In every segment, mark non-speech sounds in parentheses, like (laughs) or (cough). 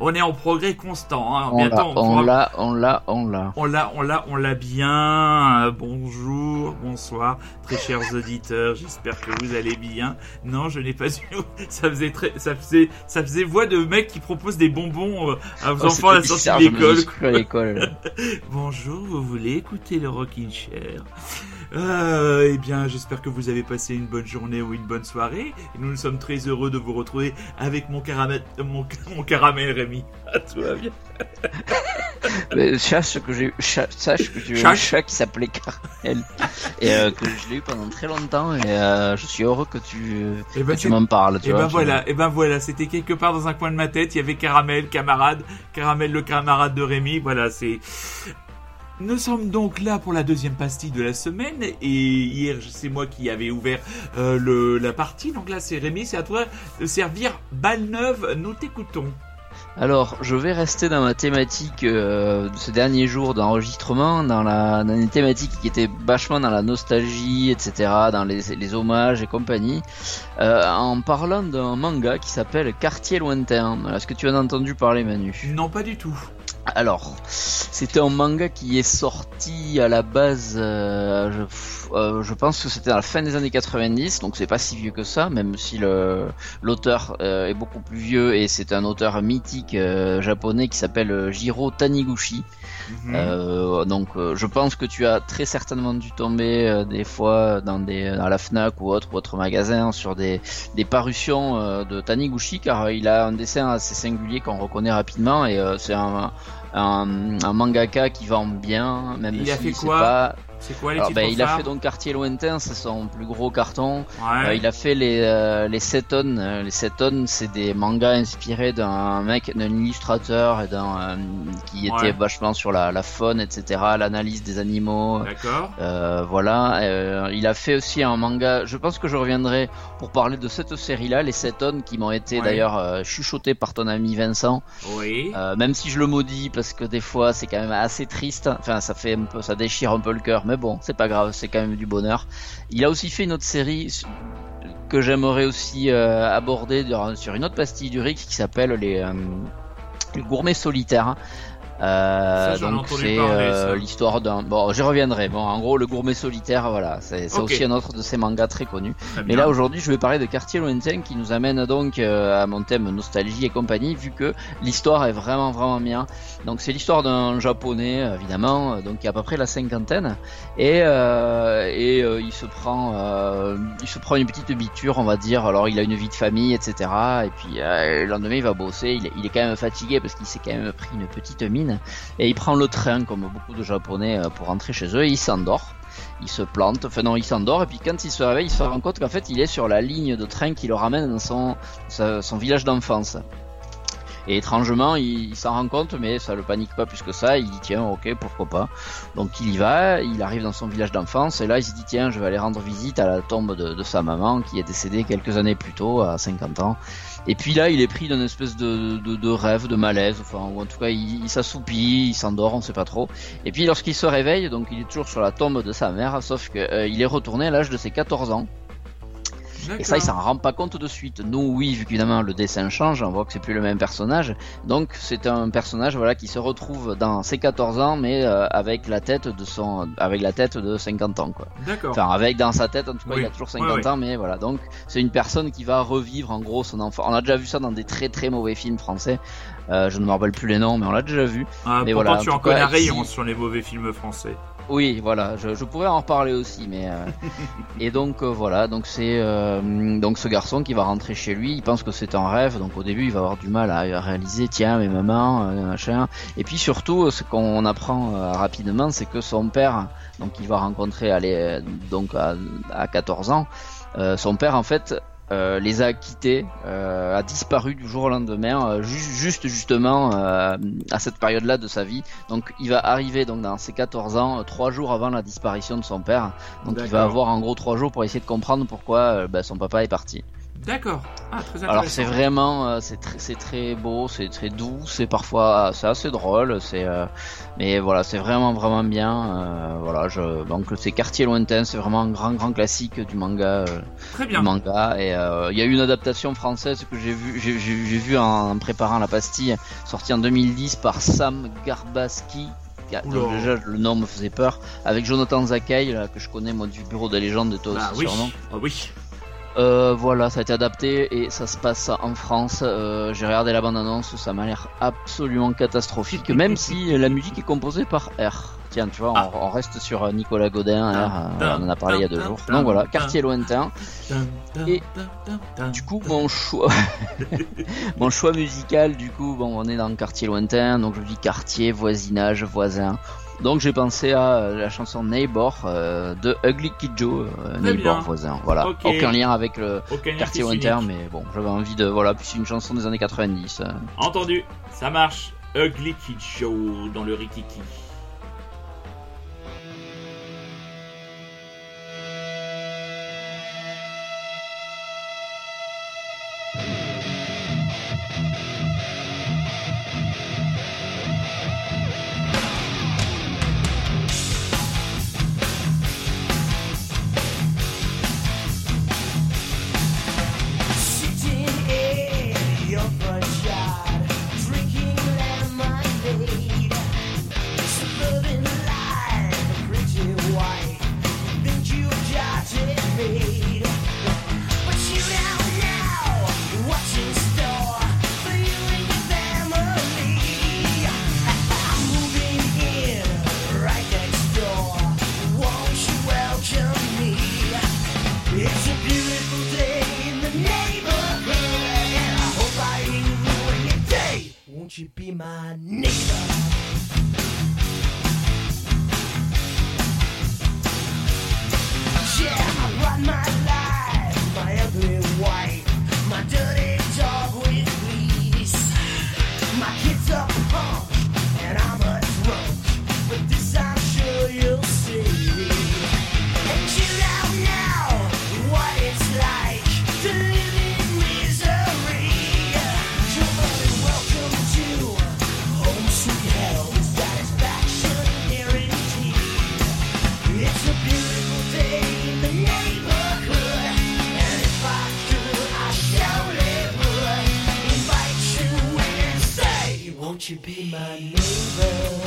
On est en progrès constant. Hein. On l'a, on l'a, on l'a, on l'a, on l'a, on l'a bien. Bonjour, bonsoir, très chers auditeurs. J'espère que vous allez bien. Non, je n'ai pas eu. (laughs) Ça faisait très, ça faisait, ça faisait voix de mec qui propose des bonbons euh, à vos oh, enfants à la sortie de l'école. (laughs) Bonjour, vous voulez écouter le Rockin' Chair? Euh, eh bien, j'espère que vous avez passé une bonne journée ou une bonne soirée. Et nous, nous sommes très heureux de vous retrouver avec mon caramel, mon, (laughs) mon caramel Rémi. (laughs) À toi, bien. (laughs) sache que j'ai, sache que j'ai un chat qui s'appelait Caramel et euh, que je l'ai eu pendant très longtemps. Et euh, je suis heureux que tu, eh ben, tu m'en parles. Tu et ben voilà, et ben voilà, c'était quelque part dans un coin de ma tête. Il y avait Caramel, camarade, Caramel le camarade de Rémi. Voilà, c'est nous sommes donc là pour la deuxième pastille de la semaine et hier c'est moi qui avais ouvert euh, le, la partie donc là c'est Rémi c'est à toi de servir balle neuve nous t'écoutons. Alors, je vais rester dans ma thématique euh, de ces derniers jours d'enregistrement, dans la dans une thématique qui était vachement dans la nostalgie, etc., dans les, les hommages et compagnie, euh, en parlant d'un manga qui s'appelle Quartier lointain. Est-ce que tu en as entendu parler, Manu Non, pas du tout. Alors, c'était un manga qui est sorti à la base, euh, je, euh, je, pense que c'était à la fin des années 90, donc c'est pas si vieux que ça, même si l'auteur euh, est beaucoup plus vieux et c'est un auteur mythique japonais qui s'appelle Jiro Taniguchi. Mhm. donc, je pense que tu as très certainement dû tomber des fois dans des à la Fnac ou autre ou autre magasin sur des, des parutions de Taniguchi, car il a un dessin assez singulier qu'on reconnaît rapidement et c'est un un, un, mangaka qui vend bien, même il a fait quoi c'est quoi les ben, Il a fait donc Quartier Lointain, c'est son plus gros carton. Euh, il a fait les, euh, les 7 tonnes. Euh, les 7 tonnes, c'est des mangas inspirés d'un mec, d'un illustrateur et d'un euh, qui était vachement sur la, la faune, etc., l'analyse des animaux. D'accord. voilà. il a fait aussi un manga. Je pense que je reviendrai pour parler de cette série-là, les 7 tonnes, qui m'ont été d'ailleurs chuchotés par ton ami Vincent. Oui. même si je le maudis parce que des fois c'est quand même assez triste. Enfin, ça fait un peu, ça déchire un peu le cœur mais bon, c'est pas grave, c'est quand même du bonheur. Il a aussi fait une autre série que j'aimerais aussi euh, aborder sur une autre pastille du Rick qui s'appelle les, euh, les gourmets solitaires. Euh, donc c'est euh, l'histoire d'un. Bon, j'y reviendrai. Bon, en gros, le gourmet solitaire, voilà, c'est aussi un autre de ces mangas très connus. Mais là, aujourd'hui, je vais parler de Quartier Lointain qui nous amène donc euh, à mon thème nostalgie et compagnie, vu que l'histoire est vraiment vraiment bien. Donc c'est l'histoire d'un japonais, évidemment, donc qui a à peu près la cinquantaine, et et il se prend il se prend une petite biture, on va dire. Alors il a une vie de famille, etc. Et puis le lendemain, il va bosser. Il, il est quand même fatigué parce qu'il s'est quand même pris une petite mine et il prend le train comme beaucoup de japonais euh, pour rentrer chez eux et il s'endort il se plante, enfin non, il s'endort, et puis quand il se réveille, il se rend compte qu'en fait, il est sur la ligne de train qui le ramène dans son, village d'enfance. Et étrangement, il, s'en rend compte, mais ça le panique pas plus que ça. Il dit tiens, ok, pourquoi pas. Donc il y va, il arrive dans son village d'enfance, et là il se dit tiens, je vais aller rendre visite à la tombe de sa maman qui est décédée quelques années plus tôt, à 50 ans. Et puis là, il est pris d'une espèce de, rêve, de malaise, enfin, ou en tout cas, il, il s'assoupit, il s'endort, on sait pas trop. Et puis lorsqu'il se réveille, donc il est toujours sur la tombe de sa mère, sauf qu'il euh, est retourné à l'âge de ses 14 ans. Et ça, il s'en rend pas compte de suite. Nous, oui, vu qu'évidemment le dessin change, on voit que c'est plus le même personnage. Donc, c'est un personnage, voilà, qui se retrouve dans ses 14 ans, mais euh, avec la tête de son, avec la tête de 50 ans, quoi. D'accord. Enfin, avec dans sa tête, en tout cas, il a toujours 50 ans, mais voilà. Donc, c'est une personne qui va revivre, en gros, son enfant. On a déjà vu ça dans des très très mauvais films français. Euh, je ne me rappelle plus les noms, mais on l'a déjà vu. Ah, mais voilà, tu en, connais rayon sur les mauvais films français. Oui, voilà, je, pourrais en reparler aussi, mais euh, (laughs) et donc euh, voilà, donc c'est euh, donc ce garçon qui va rentrer chez lui, il pense que c'est un rêve, donc au début il va avoir du mal à réaliser, tiens, mais maman, machin, et puis surtout ce qu'on apprend rapidement, c'est que son père, donc il va rencontrer, aller donc à, à 14 ans, son père en fait euh, les a quittés, euh, a disparu du jour au lendemain, euh, ju- juste justement euh, à cette période-là de sa vie. Donc il va arriver donc dans ses 14 ans, trois jours avant la disparition de son père. Donc il va avoir en gros trois jours pour essayer de comprendre pourquoi bah, son papa est parti. D'accord. Ah, très intéressant. Alors c'est vraiment, euh, c'est très, c'est très beau, c'est très doux, c'est parfois, c'est assez drôle, c'est, euh, mais voilà, c'est vraiment vraiment bien. euh, voilà, je, donc c'est Quartier lointain, c'est vraiment un grand grand classique du manga, euh, Très du bien. manga. Et euh, il y a eu une adaptation française que j'ai vu, j'ai, j'ai, j'ai vu en, préparant la pastille, sortie en 2010 par Sam Garbaski. donc déjà le nom me faisait peur, avec Jonathan Zakai là, que je connais moi du bureau des légendes de toi Bah aussi oui. sûrement. Ah oui. Euh, voilà, ça a été adapté et ça se passe en France. Euh, J'ai regardé la bande-annonce, ça m'a l'air absolument catastrophique, même si la musique est composée par R. Tiens, tu vois, on, Ah. on reste sur euh, Nicolas Godin, R, euh, on en a parlé il y a deux jours. Donc voilà, quartier lointain. Et. Du coup, mon choix, (laughs) mon choix musical, du coup, bon, on est dans le quartier lointain, donc je dis quartier, voisinage, voisin. Donc j'ai pensé à la chanson Neighbor euh, de Ugly Kid Joe, euh, Neighbor bien. voisin. Voilà, aucun lien avec le Aucun quartier unique. mais bon, j'avais envie de voilà, puis c'est une chanson des années 90. euh. Entendu. Ça marche. Ugly Kid Show dans le Rikiki. Won't you be my neighbor? Yeah, I run my you be my neighbor?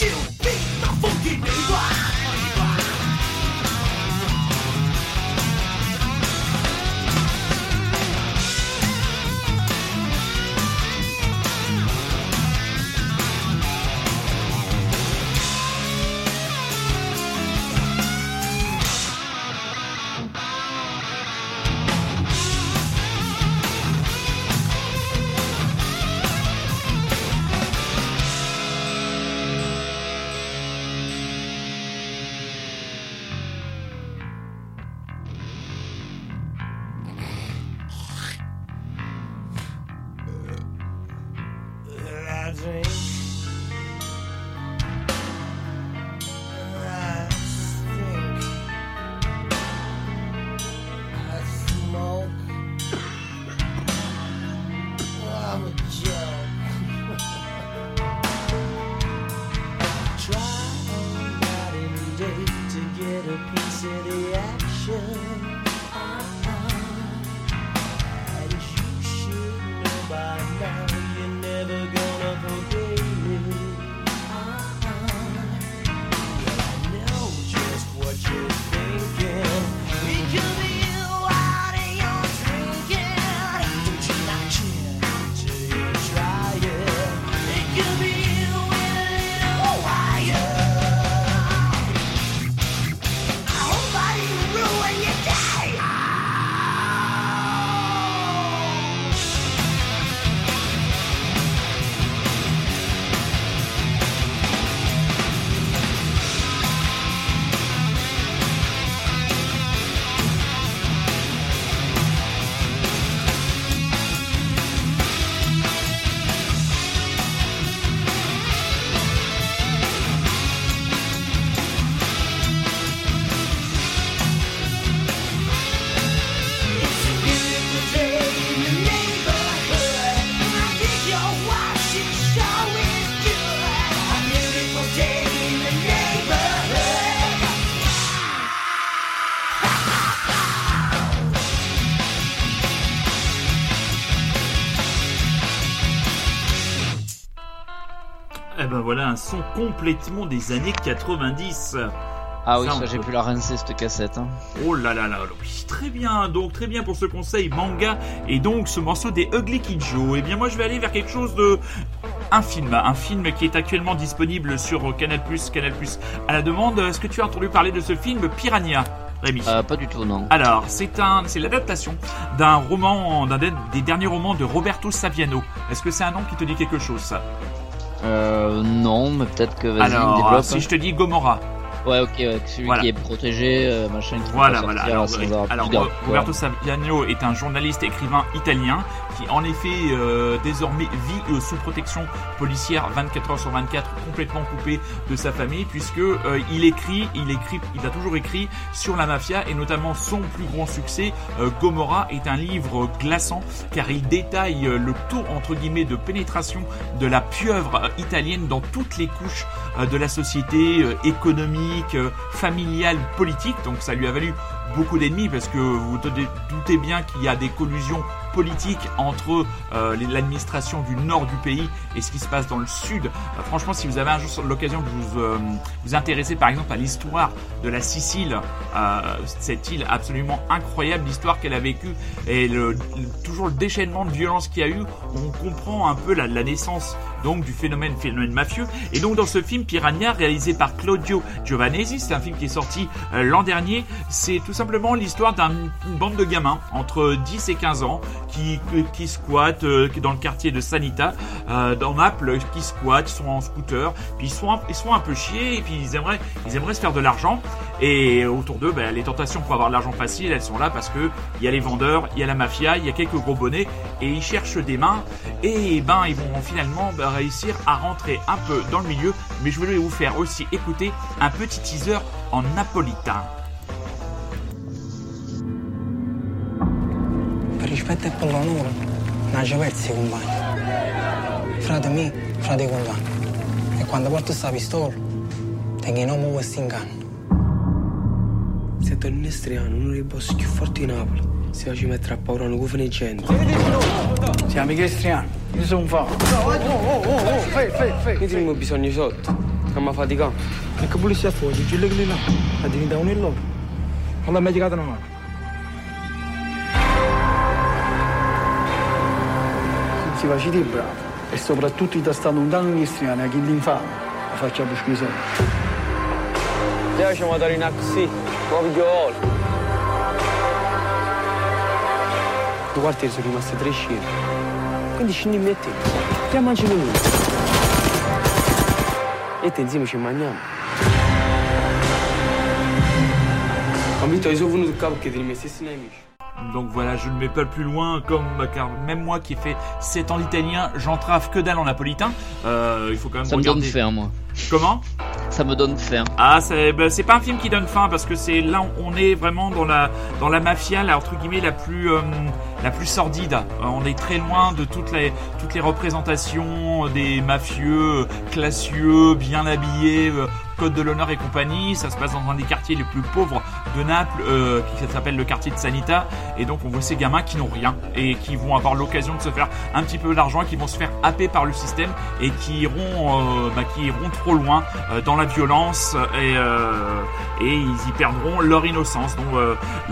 You un son complètement des années 90. Ah oui, Ça, on ça, j'ai peut- pu la rincer cette cassette. hein. Oh là là là, là, oui, très bien, donc très bien pour ce conseil manga et donc ce morceau des Ugly Kid Joe. Eh bien moi je vais aller vers quelque chose de un film, un film qui est actuellement disponible sur Canal+, Canal+, à la demande. Est-ce que tu as entendu parler de ce film Piranha, Rémi? Euh, pas du tout, non. Alors, c'est un, c'est l'adaptation d'un roman, d'un des des derniers romans de Roberto Saviano. Est-ce que c'est un nom qui te dit quelque chose, ça? Euh, non, mais peut-être que vas-y, Alors, développe. si je te dis Gomorrah, Ouais, ok, ouais, celui Voilà. qui est protégé, euh, machin, qui Voilà, voilà. Alors. Roberto Saviano est un journaliste écrivain italien qui, en effet, euh, désormais vit euh, sous protection policière 24 heures sur 24, complètement coupé de sa famille, puisque euh, il écrit, il écrit, il a toujours écrit sur la mafia et notamment son plus grand succès, euh, Gomorrah, est un livre glaçant car il détaille euh, le taux entre guillemets de pénétration de la pieuvre italienne dans toutes les couches de la société euh, économique, euh, familiale, politique. Donc ça lui a valu beaucoup d'ennemis parce que vous doutez bien qu'il y a des collusions politiques entre euh, l'administration du nord du pays et ce qui se passe dans le sud. Euh, franchement, si vous avez un jour l'occasion de vous, euh, vous intéresser par exemple à l'histoire de la Sicile, euh, cette île absolument incroyable, l'histoire qu'elle a vécue et le- toujours le déchaînement de violence qu'il y a eu, on comprend un peu la, la naissance donc du phénomène phénomène mafieux. Et donc dans ce film Piranha réalisé par Claudio Giovanesi, c'est un film qui est sorti euh, l'an dernier, c'est tout simplement l'histoire d'une bande de gamins entre 10 et 15 ans qui, qui squattent euh, dans le quartier de Sanita, euh, dans Naples, qui squattent, sont en scooter, puis ils sont, un, ils sont un peu chiés, et puis ils aimeraient, ils aimeraient se faire de l'argent. Et autour d'eux, ben, les tentations pour avoir de l'argent facile, elles sont là parce que il y a les vendeurs, il y a la mafia, il y a quelques gros bonnets, et ils cherchent des mains, et ben ils vont finalement ben, réussir à rentrer un peu dans le milieu. Mais je voulais vous faire aussi écouter un petit teaser en napolitain. Rispetto e per l'onore, pezzi compagni. E quando porto pistola, tengo in questo. Antonio Nestriano, uno dei boss più forti di Napoli. Si ci mette a paura non cufa di gente. Siamo i Cristiano, io sono un fa. Oh, oh, oh, oh, fai, fai, fai. Io tengo bisogno sotto, che mi fatica. E che pulizia fuori, ci le lì là, la divinità un loro. Non l'ha mai una mano. Si faciti bravo e soprattutto ti sta un danno istriano a chi l'infame la faccia per scusa. Già ci a dare una così. Come io Due quartieri sono rimaste tre scene. Quindi scendi in metti. Chiamaci lui. E te insieme ci mangiamo. Ma Vito, io sono venuto qua perché te li miei stessi nemici. Donc voilà, je ne vais pas plus loin, comme car même moi qui ai fait 7 ans d'italien, j'entrave que dalle en napolitain. Euh, il faut quand même Ça me donne regarder. faim, moi. Comment? Ça me donne faim. Ah, c'est ben, c'est pas un film qui donne faim parce que c'est là on est vraiment dans la mafia, entre guillemets la plus euh, sordide. Euh, on est très loin de toutes les représentations des mafieux classieux, bien habillés, euh, code de l'honneur et compagnie. Ça se passe dans un des quartiers les plus pauvres de Naples, euh, qui s'appelle le quartier de Sanita. Et donc on voit ces gamins qui n'ont rien et qui vont avoir l'occasion de se faire un petit peu d'argent, qui vont se faire happer par le système et qui iront euh, bah, qui iront trop loin euh, dans la violence et, et ils y perdront leur innocence. Donc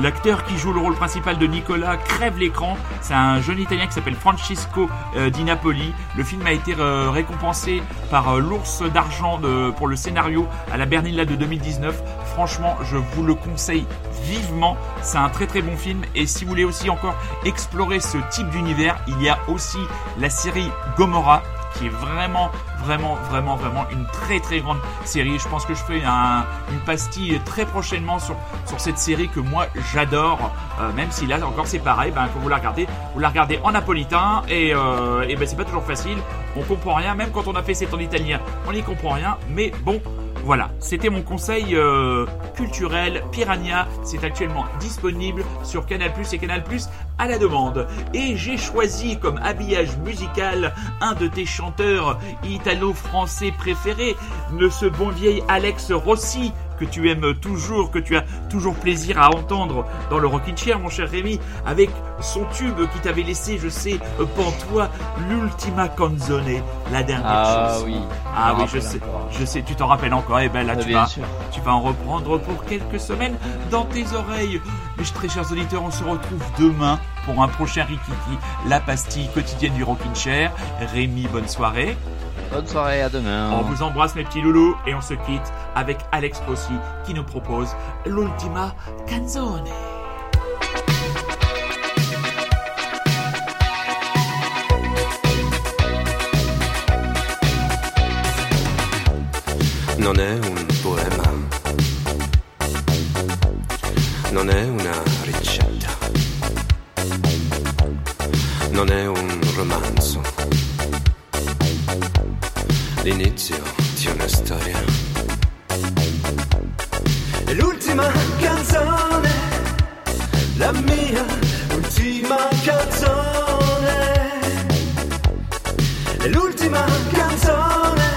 l'acteur qui joue le rôle principal de Nicolas crève l'écran. C'est un jeune Italien qui s'appelle Francisco Di Napoli. Le film a été récompensé par l'ours d'argent pour le scénario à la Berlinale de 2019. Franchement, je vous le conseille vivement. C'est un très très bon film. Et si vous voulez aussi encore explorer ce type d'univers, il y a aussi la série Gomorrah qui est vraiment, vraiment, vraiment, vraiment une très très grande série. Je pense que je ferai un- une pastille très prochainement sur, cette série que moi j'adore. Euh, même si là encore c'est pareil, ben, quand vous la regardez, vous la regardez en napolitain et, euh, ben c'est pas toujours facile. On comprend rien, même quand on a fait 7 ans d'italien, on n'y comprend rien. Mais bon, voilà, c'était mon conseil euh, culturel. Piranha, c'est actuellement disponible sur Canal et Canal à la demande. Et j'ai choisi comme habillage musical un de tes chanteurs italo-français préférés, ce bon vieil Alex Rossi que tu aimes toujours, que tu as toujours plaisir à entendre dans le Rockin' Chair, mon cher Rémi, avec son tube qui t'avait laissé, je sais, pantois, l'Ultima Canzone, la dernière Ah chanson. oui. Ah oui, je sais, encore. je sais, tu t'en rappelles encore. Eh ben là, Ah, tu vas, sûr. tu vas en reprendre pour quelques semaines dans tes oreilles. Mes très chers auditeurs, on se retrouve demain pour un prochain Rikiki, la pastille quotidienne du Rockin' Chair. Rémi, bonne soirée. Bonne soirée, à demain. On vous embrasse mes petits loulous et on se quitte avec Alex Rossi qui nous propose l'Ultima Canzone. non è un poema, non è una ricetta, non è un romanzo, l'inizio di una storia. È l'ultima canzone, la mia ultima canzone, è l'ultima canzone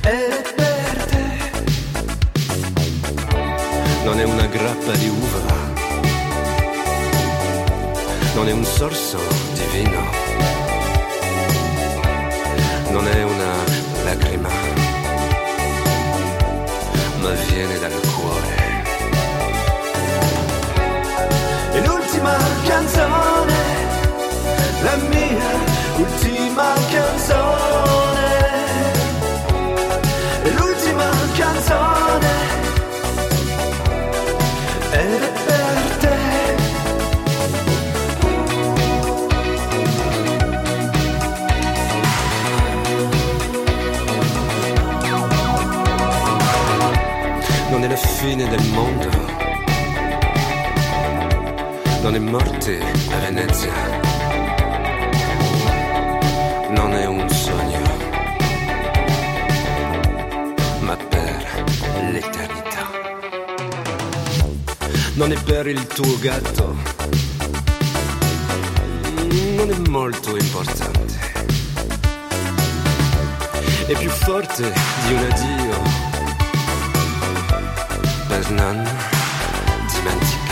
è per te. Non è una grappa di uva, non è un sorso di vino, non è una lacrima, ma viene dal cuore. È l'ultima canzone, fine del mondo, non è morte a Venezia, non è un sogno. Ma per l'eternità. Non è per il tuo gatto, non è molto importante. È più forte di un addio per non dimenticare.